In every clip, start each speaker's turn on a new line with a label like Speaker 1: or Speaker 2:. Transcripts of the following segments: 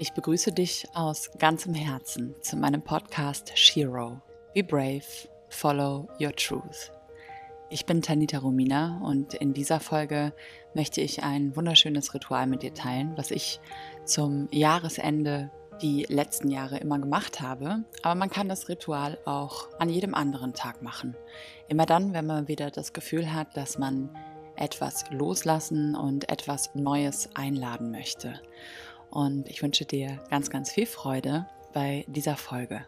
Speaker 1: Ich begrüße dich aus ganzem Herzen zu meinem Podcast Shiro. Be brave, follow your truth. Ich bin Tanita Romina und in dieser Folge möchte ich ein wunderschönes Ritual mit dir teilen, was ich zum Jahresende die letzten Jahre immer gemacht habe. Aber man kann das Ritual auch an jedem anderen Tag machen. Immer dann, wenn man wieder das Gefühl hat, dass man etwas loslassen und etwas Neues einladen möchte. Und ich wünsche dir ganz, ganz viel Freude bei dieser Folge.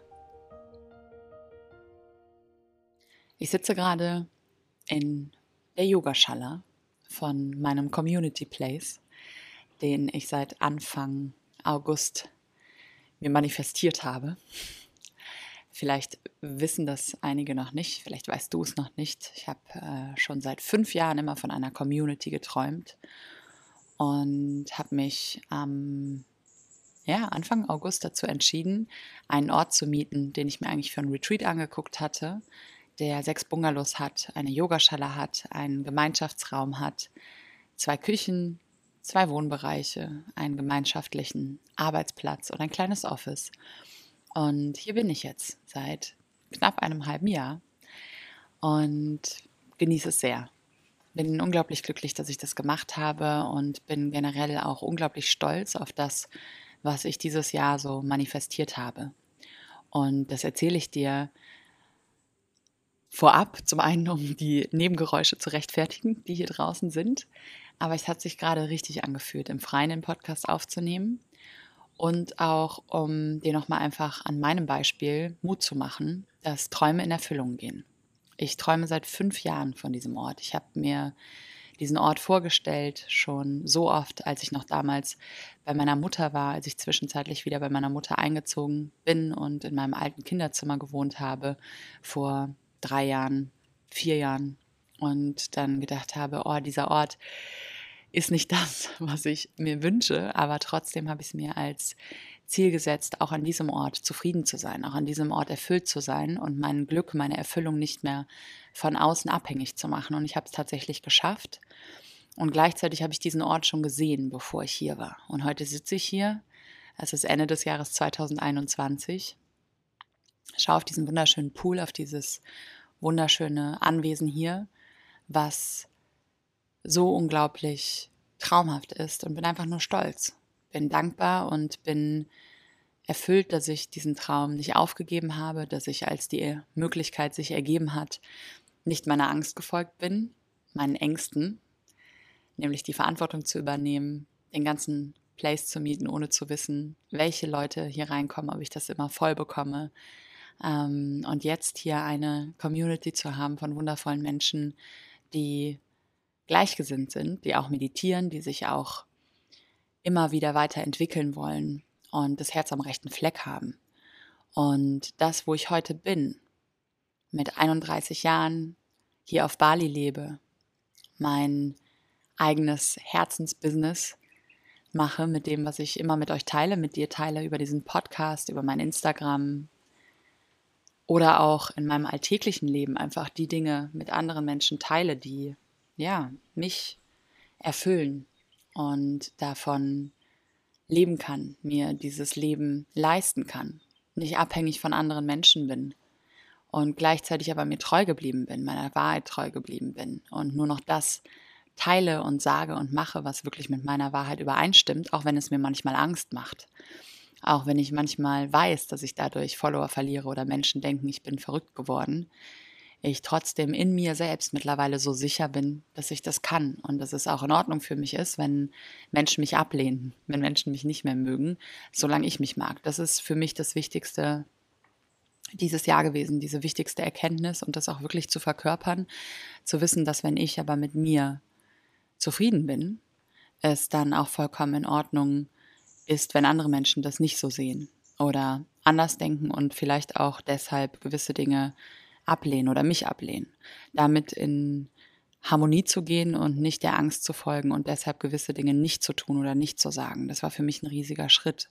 Speaker 1: Ich sitze gerade in der Yogaschala von meinem Community Place, den ich seit Anfang August mir manifestiert habe. Vielleicht wissen das einige noch nicht, vielleicht weißt du es noch nicht. Ich habe äh, schon seit fünf Jahren immer von einer Community geträumt und habe mich am ja, Anfang August dazu entschieden, einen Ort zu mieten, den ich mir eigentlich für einen Retreat angeguckt hatte, der sechs Bungalows hat, eine Yogaschale hat, einen Gemeinschaftsraum hat, zwei Küchen, zwei Wohnbereiche, einen gemeinschaftlichen Arbeitsplatz und ein kleines Office. Und hier bin ich jetzt seit knapp einem halben Jahr und genieße es sehr. Bin unglaublich glücklich, dass ich das gemacht habe und bin generell auch unglaublich stolz auf das, was ich dieses Jahr so manifestiert habe. Und das erzähle ich dir vorab, zum einen, um die Nebengeräusche zu rechtfertigen, die hier draußen sind. Aber es hat sich gerade richtig angefühlt, im Freien den Podcast aufzunehmen und auch, um dir nochmal einfach an meinem Beispiel Mut zu machen, dass Träume in Erfüllung gehen. Ich träume seit fünf Jahren von diesem Ort. Ich habe mir diesen Ort vorgestellt, schon so oft, als ich noch damals bei meiner Mutter war, als ich zwischenzeitlich wieder bei meiner Mutter eingezogen bin und in meinem alten Kinderzimmer gewohnt habe, vor drei Jahren, vier Jahren. Und dann gedacht habe, oh, dieser Ort, ist nicht das, was ich mir wünsche, aber trotzdem habe ich es mir als Ziel gesetzt, auch an diesem Ort zufrieden zu sein, auch an diesem Ort erfüllt zu sein und mein Glück, meine Erfüllung nicht mehr von außen abhängig zu machen. Und ich habe es tatsächlich geschafft. Und gleichzeitig habe ich diesen Ort schon gesehen, bevor ich hier war. Und heute sitze ich hier. Es ist Ende des Jahres 2021. Schaue auf diesen wunderschönen Pool, auf dieses wunderschöne Anwesen hier, was so unglaublich traumhaft ist und bin einfach nur stolz. Bin dankbar und bin erfüllt, dass ich diesen Traum nicht aufgegeben habe, dass ich, als die Möglichkeit sich ergeben hat, nicht meiner Angst gefolgt bin, meinen Ängsten, nämlich die Verantwortung zu übernehmen, den ganzen Place zu mieten, ohne zu wissen, welche Leute hier reinkommen, ob ich das immer voll bekomme. Ähm, und jetzt hier eine Community zu haben von wundervollen Menschen, die gleichgesinnt sind, die auch meditieren, die sich auch immer wieder weiterentwickeln wollen und das Herz am rechten Fleck haben. Und das, wo ich heute bin, mit 31 Jahren hier auf Bali lebe, mein eigenes Herzensbusiness mache mit dem, was ich immer mit euch teile, mit dir teile über diesen Podcast, über mein Instagram oder auch in meinem alltäglichen Leben einfach die Dinge mit anderen Menschen teile, die ja, mich erfüllen und davon leben kann, mir dieses Leben leisten kann, nicht abhängig von anderen Menschen bin und gleichzeitig aber mir treu geblieben bin, meiner Wahrheit treu geblieben bin und nur noch das teile und sage und mache, was wirklich mit meiner Wahrheit übereinstimmt, auch wenn es mir manchmal Angst macht. Auch wenn ich manchmal weiß, dass ich dadurch Follower verliere oder Menschen denken, ich bin verrückt geworden, ich trotzdem in mir selbst mittlerweile so sicher bin, dass ich das kann und dass es auch in Ordnung für mich ist, wenn Menschen mich ablehnen, wenn Menschen mich nicht mehr mögen, solange ich mich mag. Das ist für mich das Wichtigste dieses Jahr gewesen, diese wichtigste Erkenntnis und das auch wirklich zu verkörpern, zu wissen, dass wenn ich aber mit mir zufrieden bin, es dann auch vollkommen in Ordnung ist, wenn andere Menschen das nicht so sehen oder anders denken und vielleicht auch deshalb gewisse Dinge ablehnen oder mich ablehnen. Damit in Harmonie zu gehen und nicht der Angst zu folgen und deshalb gewisse Dinge nicht zu tun oder nicht zu sagen. Das war für mich ein riesiger Schritt.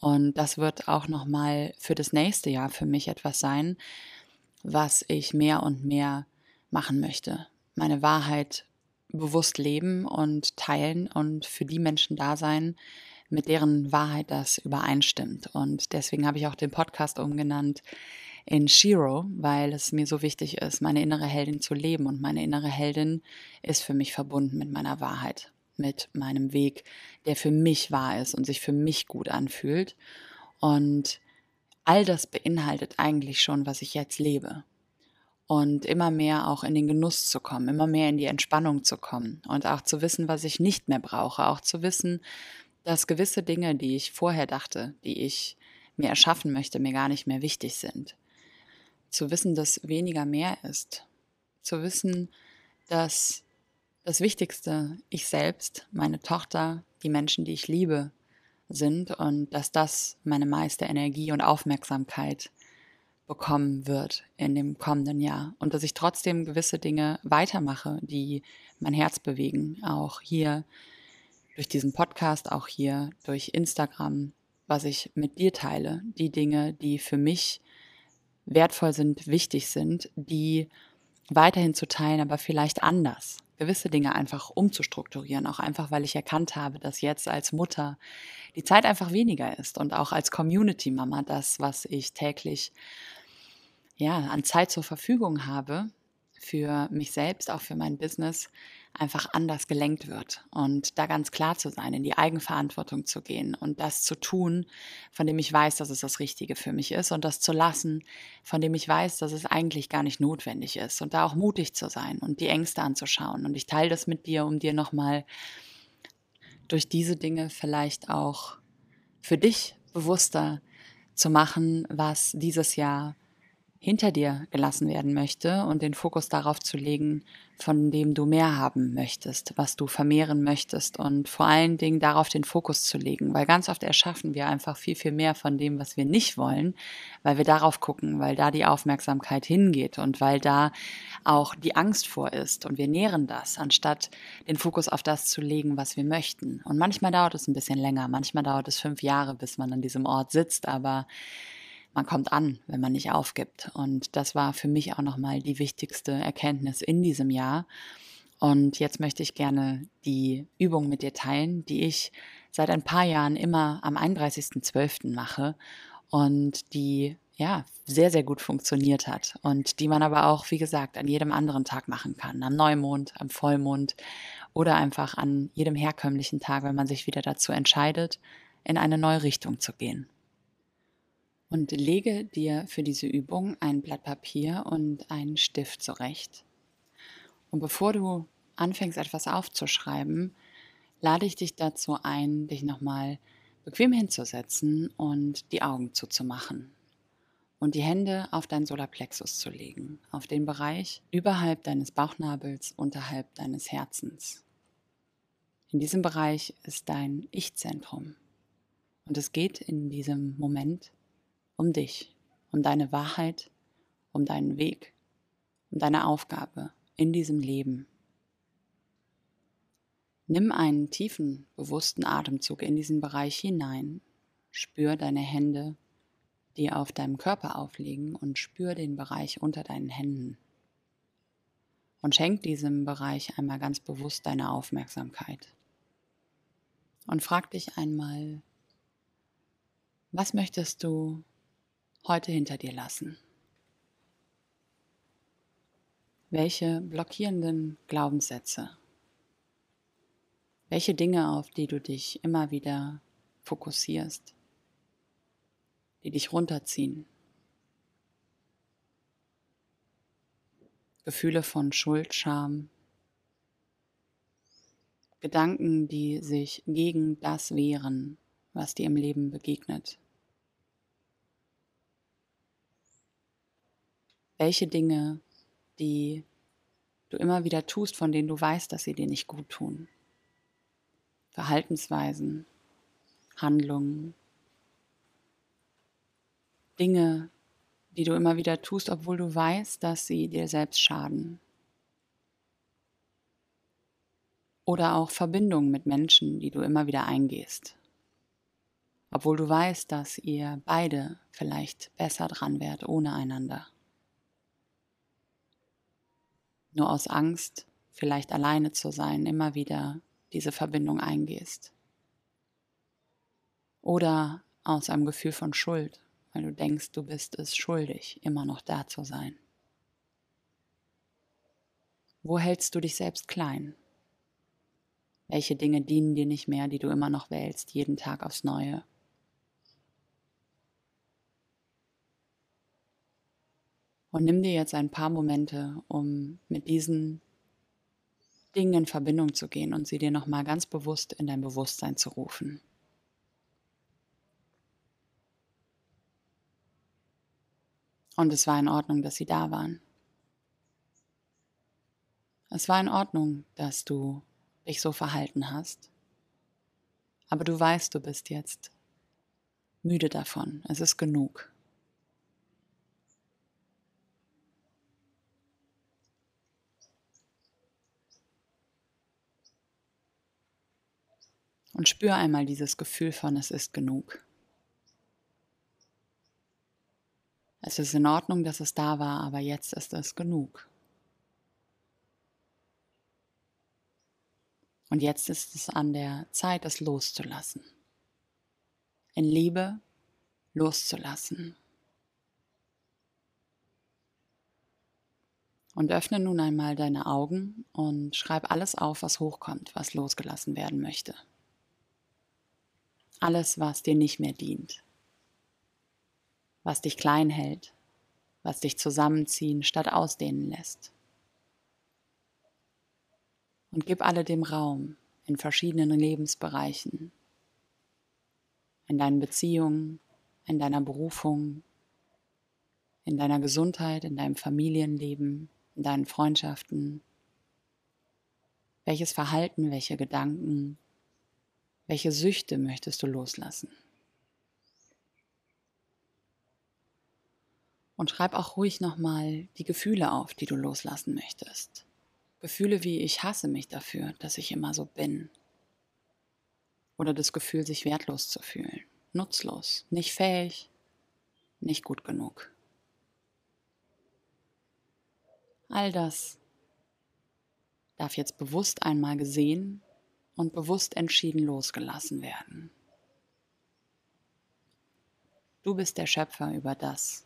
Speaker 1: Und das wird auch nochmal für das nächste Jahr für mich etwas sein, was ich mehr und mehr machen möchte. Meine Wahrheit bewusst leben und teilen und für die Menschen da sein, mit deren Wahrheit das übereinstimmt. Und deswegen habe ich auch den Podcast umgenannt in Shiro, weil es mir so wichtig ist, meine innere Heldin zu leben. Und meine innere Heldin ist für mich verbunden mit meiner Wahrheit, mit meinem Weg, der für mich wahr ist und sich für mich gut anfühlt. Und all das beinhaltet eigentlich schon, was ich jetzt lebe. Und immer mehr auch in den Genuss zu kommen, immer mehr in die Entspannung zu kommen und auch zu wissen, was ich nicht mehr brauche, auch zu wissen, dass gewisse Dinge, die ich vorher dachte, die ich mir erschaffen möchte, mir gar nicht mehr wichtig sind. Zu wissen, dass weniger mehr ist. Zu wissen, dass das Wichtigste ich selbst, meine Tochter, die Menschen, die ich liebe, sind und dass das meine meiste Energie und Aufmerksamkeit bekommen wird in dem kommenden Jahr. Und dass ich trotzdem gewisse Dinge weitermache, die mein Herz bewegen, auch hier durch diesen Podcast, auch hier durch Instagram, was ich mit dir teile, die Dinge, die für mich wertvoll sind, wichtig sind, die weiterhin zu teilen, aber vielleicht anders. Gewisse Dinge einfach umzustrukturieren, auch einfach, weil ich erkannt habe, dass jetzt als Mutter die Zeit einfach weniger ist und auch als Community Mama das, was ich täglich ja, an Zeit zur Verfügung habe, für mich selbst, auch für mein Business, einfach anders gelenkt wird. Und da ganz klar zu sein, in die Eigenverantwortung zu gehen und das zu tun, von dem ich weiß, dass es das Richtige für mich ist und das zu lassen, von dem ich weiß, dass es eigentlich gar nicht notwendig ist. Und da auch mutig zu sein und die Ängste anzuschauen. Und ich teile das mit dir, um dir nochmal durch diese Dinge vielleicht auch für dich bewusster zu machen, was dieses Jahr hinter dir gelassen werden möchte und den Fokus darauf zu legen, von dem du mehr haben möchtest, was du vermehren möchtest und vor allen Dingen darauf den Fokus zu legen, weil ganz oft erschaffen wir einfach viel, viel mehr von dem, was wir nicht wollen, weil wir darauf gucken, weil da die Aufmerksamkeit hingeht und weil da auch die Angst vor ist und wir nähren das, anstatt den Fokus auf das zu legen, was wir möchten. Und manchmal dauert es ein bisschen länger, manchmal dauert es fünf Jahre, bis man an diesem Ort sitzt, aber man kommt an, wenn man nicht aufgibt. Und das war für mich auch nochmal die wichtigste Erkenntnis in diesem Jahr. Und jetzt möchte ich gerne die Übung mit dir teilen, die ich seit ein paar Jahren immer am 31.12. mache und die ja sehr, sehr gut funktioniert hat und die man aber auch, wie gesagt, an jedem anderen Tag machen kann. Am Neumond, am Vollmond oder einfach an jedem herkömmlichen Tag, wenn man sich wieder dazu entscheidet, in eine neue Richtung zu gehen. Und lege dir für diese Übung ein Blatt Papier und einen Stift zurecht. Und bevor du anfängst, etwas aufzuschreiben, lade ich dich dazu ein, dich nochmal bequem hinzusetzen und die Augen zuzumachen und die Hände auf deinen Solarplexus zu legen, auf den Bereich überhalb deines Bauchnabels, unterhalb deines Herzens. In diesem Bereich ist dein Ich-Zentrum. Und es geht in diesem Moment um dich, um deine Wahrheit, um deinen Weg, um deine Aufgabe in diesem Leben. Nimm einen tiefen, bewussten Atemzug in diesen Bereich hinein. Spür deine Hände, die auf deinem Körper aufliegen und spür den Bereich unter deinen Händen. Und schenk diesem Bereich einmal ganz bewusst deine Aufmerksamkeit. Und frag dich einmal, was möchtest du heute hinter dir lassen? Welche blockierenden Glaubenssätze? Welche Dinge, auf die du dich immer wieder fokussierst, die dich runterziehen? Gefühle von Schuld, Scham, Gedanken, die sich gegen das wehren, was dir im Leben begegnet. Welche Dinge, die du immer wieder tust, von denen du weißt, dass sie dir nicht gut tun. Verhaltensweisen, Handlungen, Dinge, die du immer wieder tust, obwohl du weißt, dass sie dir selbst schaden. Oder auch Verbindungen mit Menschen, die du immer wieder eingehst. Obwohl du weißt, dass ihr beide vielleicht besser dran wärt ohne einander nur aus Angst, vielleicht alleine zu sein, immer wieder diese Verbindung eingehst. Oder aus einem Gefühl von Schuld, weil du denkst, du bist es schuldig, immer noch da zu sein. Wo hältst du dich selbst klein? Welche Dinge dienen dir nicht mehr, die du immer noch wählst, jeden Tag aufs Neue? Und nimm dir jetzt ein paar Momente, um mit diesen Dingen in Verbindung zu gehen und sie dir nochmal ganz bewusst in dein Bewusstsein zu rufen. Und es war in Ordnung, dass sie da waren. Es war in Ordnung, dass du dich so verhalten hast. Aber du weißt, du bist jetzt müde davon. Es ist genug. Und spür einmal dieses Gefühl von, es ist genug. Es ist in Ordnung, dass es da war, aber jetzt ist es genug. Und jetzt ist es an der Zeit, es loszulassen. In Liebe loszulassen. Und öffne nun einmal deine Augen und schreib alles auf, was hochkommt, was losgelassen werden möchte. Alles, was dir nicht mehr dient was dich klein hält, was dich zusammenziehen statt ausdehnen lässt. Und gib alle dem Raum in verschiedenen Lebensbereichen, in deinen Beziehungen, in deiner Berufung, in deiner Gesundheit, in deinem Familienleben, in deinen Freundschaften. Welches Verhalten, welche Gedanken, welche Süchte möchtest du loslassen? Und schreib auch ruhig nochmal die Gefühle auf, die du loslassen möchtest. Gefühle wie ich hasse mich dafür, dass ich immer so bin. Oder das Gefühl, sich wertlos zu fühlen, nutzlos, nicht fähig, nicht gut genug. All das darf jetzt bewusst einmal gesehen und bewusst entschieden losgelassen werden. Du bist der Schöpfer über das,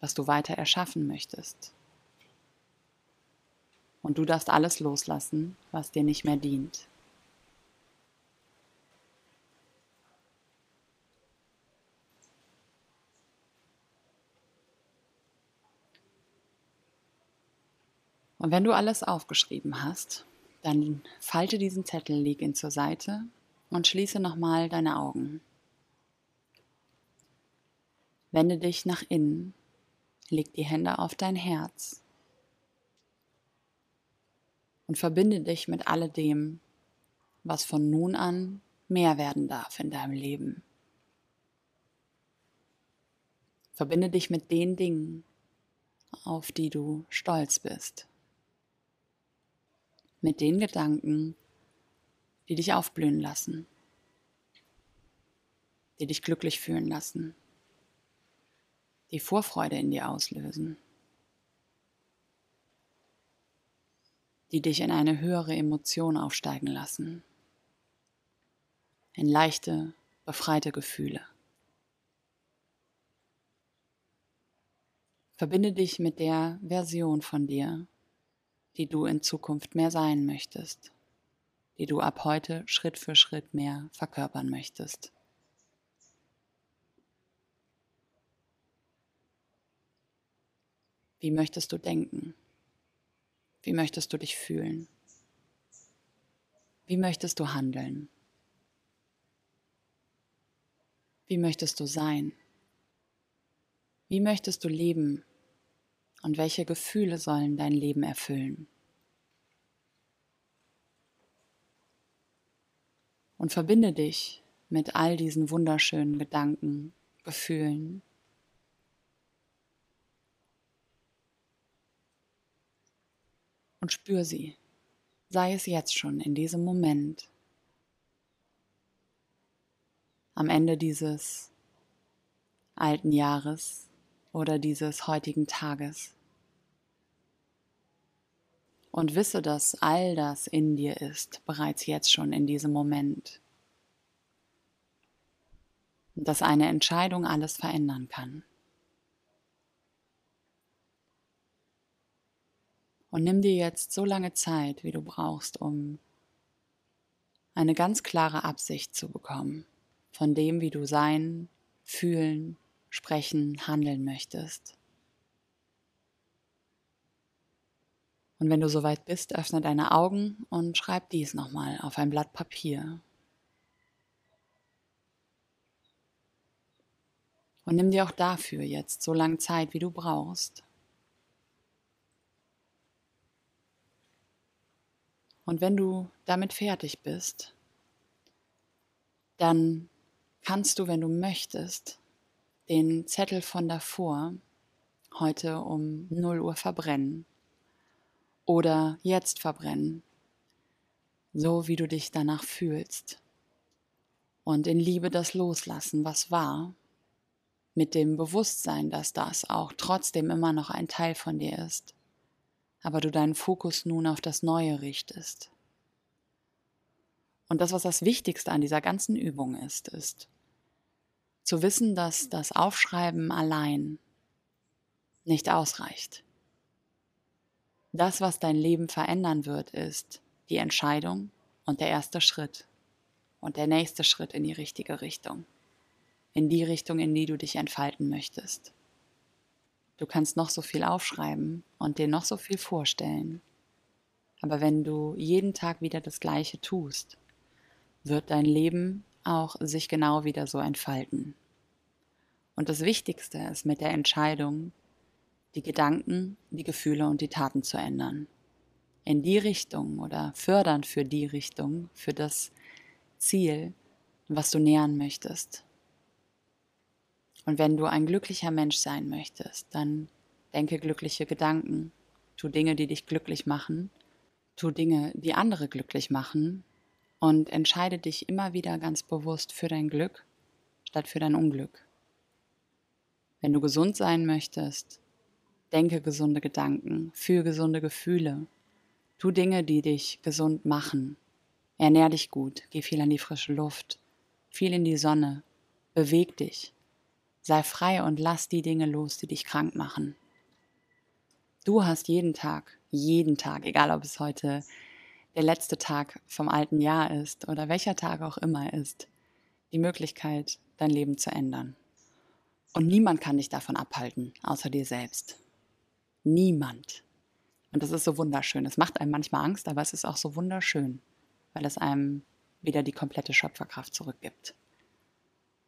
Speaker 1: was du weiter erschaffen möchtest. Und du darfst alles loslassen, was dir nicht mehr dient. Und wenn du alles aufgeschrieben hast, dann falte diesen Zettel, leg ihn zur Seite und schließe nochmal deine Augen. Wende dich nach innen Leg die Hände auf dein Herz und verbinde dich mit alledem, was von nun an mehr werden darf in deinem Leben. Verbinde dich mit den Dingen, auf die du stolz bist. Mit den Gedanken, die dich aufblühen lassen, die dich glücklich fühlen lassen die Vorfreude in dir auslösen, die dich in eine höhere Emotion aufsteigen lassen, in leichte, befreite Gefühle. Verbinde dich mit der Version von dir, die du in Zukunft mehr sein möchtest, die du ab heute Schritt für Schritt mehr verkörpern möchtest. Wie möchtest du denken? Wie möchtest du dich fühlen? Wie möchtest du handeln? Wie möchtest du sein? Wie möchtest du leben? Und welche Gefühle sollen dein Leben erfüllen? Und verbinde dich mit all diesen wunderschönen Gedanken, Gefühlen, und spür sie, sei es jetzt schon in diesem Moment, am Ende dieses alten Jahres oder dieses heutigen Tages. Und wisse, dass all das in dir ist, bereits jetzt schon in diesem Moment. dass eine Entscheidung alles verändern kann. Und nimm dir jetzt so lange Zeit, wie du brauchst, um eine ganz klare Absicht zu bekommen von dem, wie du sein, fühlen, sprechen, handeln möchtest. Und wenn du soweit bist, öffne deine Augen und schreib dies nochmal auf ein Blatt Papier. Und nimm dir auch dafür jetzt so lange Zeit, wie du brauchst. Und wenn du damit fertig bist, dann kannst du, wenn du möchtest, den Zettel von davor heute um 0 Uhr verbrennen oder jetzt verbrennen, so wie du dich danach fühlst. Und in Liebe das loslassen, was war, mit dem Bewusstsein, dass das auch trotzdem immer noch ein Teil von dir ist, aber du deinen Fokus nun auf das Neue richtest. Und das, was das Wichtigste an dieser ganzen Übung ist, ist zu wissen, dass das Aufschreiben allein nicht ausreicht. Das, was dein Leben verändern wird, ist die Entscheidung und der erste Schritt und der nächste Schritt in die richtige Richtung, in die Richtung, in die du dich entfalten möchtest. Du kannst noch so viel aufschreiben und dir noch so viel vorstellen, aber wenn du jeden Tag wieder das Gleiche tust, wird dein Leben auch sich genau wieder so entfalten. Und das Wichtigste ist mit der Entscheidung, die Gedanken, die Gefühle und die Taten zu ändern. In die Richtung oder fördernd für die Richtung, für das Ziel, was du nähern möchtest. Und wenn du ein glücklicher Mensch sein möchtest, dann denke glückliche Gedanken, tu Dinge, die dich glücklich machen, tu Dinge, die andere glücklich machen und entscheide dich immer wieder ganz bewusst für dein Glück statt für dein Unglück. Wenn du gesund sein möchtest, denke gesunde Gedanken, fühle gesunde Gefühle, tu Dinge, die dich gesund machen. Ernähr dich gut, geh viel an die frische Luft, viel in die Sonne, beweg dich, sei frei und lass die Dinge los, die dich krank machen. Du hast jeden Tag, jeden Tag, egal ob es heute der letzte Tag vom alten Jahr ist oder welcher Tag auch immer ist, die Möglichkeit, dein Leben zu ändern. Und niemand kann dich davon abhalten, außer dir selbst. Niemand. Und das ist so wunderschön. Es macht einem manchmal Angst, aber es ist auch so wunderschön, weil es einem wieder die komplette Schöpferkraft zurückgibt.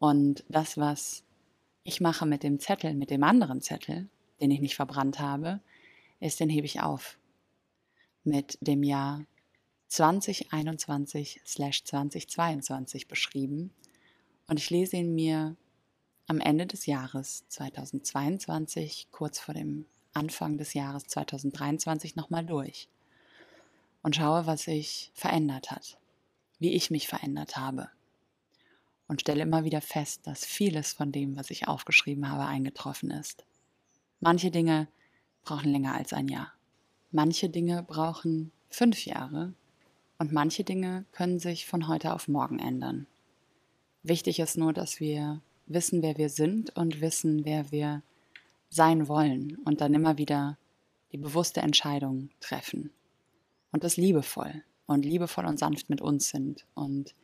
Speaker 1: Und das, was ich mache mit dem Zettel, mit dem anderen Zettel, den ich nicht verbrannt habe, ist, den hebe ich auf. Mit dem Jahr 2021/2022 beschrieben und ich lese ihn mir am Ende des Jahres 2022, kurz vor dem Anfang des Jahres 2023 nochmal durch und schaue, was sich verändert hat, wie ich mich verändert habe und stelle immer wieder fest, dass vieles von dem, was ich aufgeschrieben habe, eingetroffen ist. Manche Dinge brauchen länger als ein Jahr. Manche Dinge brauchen fünf Jahre und manche Dinge können sich von heute auf morgen ändern. Wichtig ist nur, dass wir wissen, wer wir sind und wissen, wer wir sein wollen und dann immer wieder die bewusste Entscheidung treffen. Und das liebevoll und liebevoll und sanft mit uns sind. Und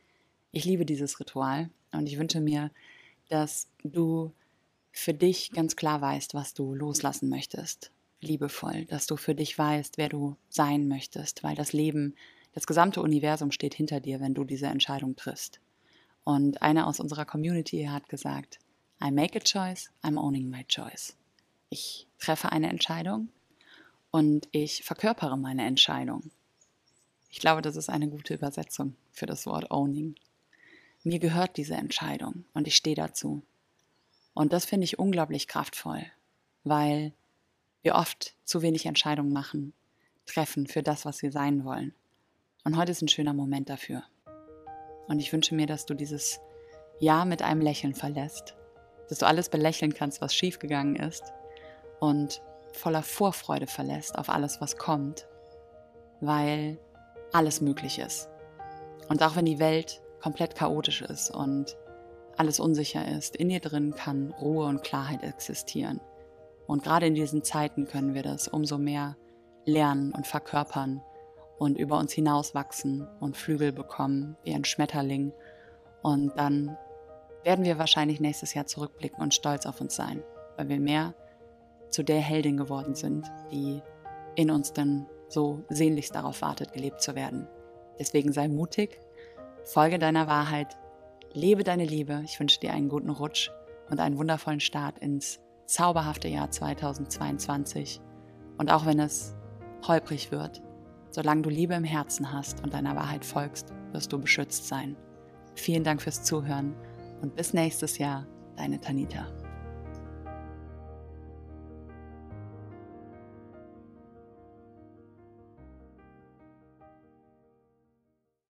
Speaker 1: ich liebe dieses Ritual und ich wünsche mir, dass du für dich ganz klar weißt, was du loslassen möchtest. Liebevoll, dass du für dich weißt, wer du sein möchtest, weil das Leben das gesamte Universum steht hinter dir, wenn du diese Entscheidung triffst. Und einer aus unserer Community hat gesagt, I make a choice, I'm owning my choice. Ich treffe eine Entscheidung und ich verkörpere meine Entscheidung. Ich glaube, das ist eine gute Übersetzung für das Wort owning. Mir gehört diese Entscheidung und ich stehe dazu. Und das finde ich unglaublich kraftvoll, weil wir oft zu wenig Entscheidungen machen, treffen für das, was wir sein wollen. Und heute ist ein schöner Moment dafür. Und ich wünsche mir, dass du dieses Jahr mit einem Lächeln verlässt, dass du alles belächeln kannst, was schiefgegangen ist und voller Vorfreude verlässt auf alles, was kommt, weil alles möglich ist. Und auch wenn die Welt komplett chaotisch ist und alles unsicher ist, in dir drin kann Ruhe und Klarheit existieren. Und gerade in diesen Zeiten können wir das umso mehr lernen und verkörpern und über uns hinauswachsen und Flügel bekommen wie ein Schmetterling. Und dann werden wir wahrscheinlich nächstes Jahr zurückblicken und stolz auf uns sein, weil wir mehr zu der Heldin geworden sind, die in uns dann so sehnlichst darauf wartet, gelebt zu werden. Deswegen sei mutig, folge deiner Wahrheit, lebe deine Liebe. Ich wünsche dir einen guten Rutsch und einen wundervollen Start ins zauberhafte Jahr 2022. Und auch wenn es holprig wird, solange du Liebe im Herzen hast und deiner Wahrheit folgst, wirst du beschützt sein. Vielen Dank fürs Zuhören und bis nächstes Jahr, deine Tanita.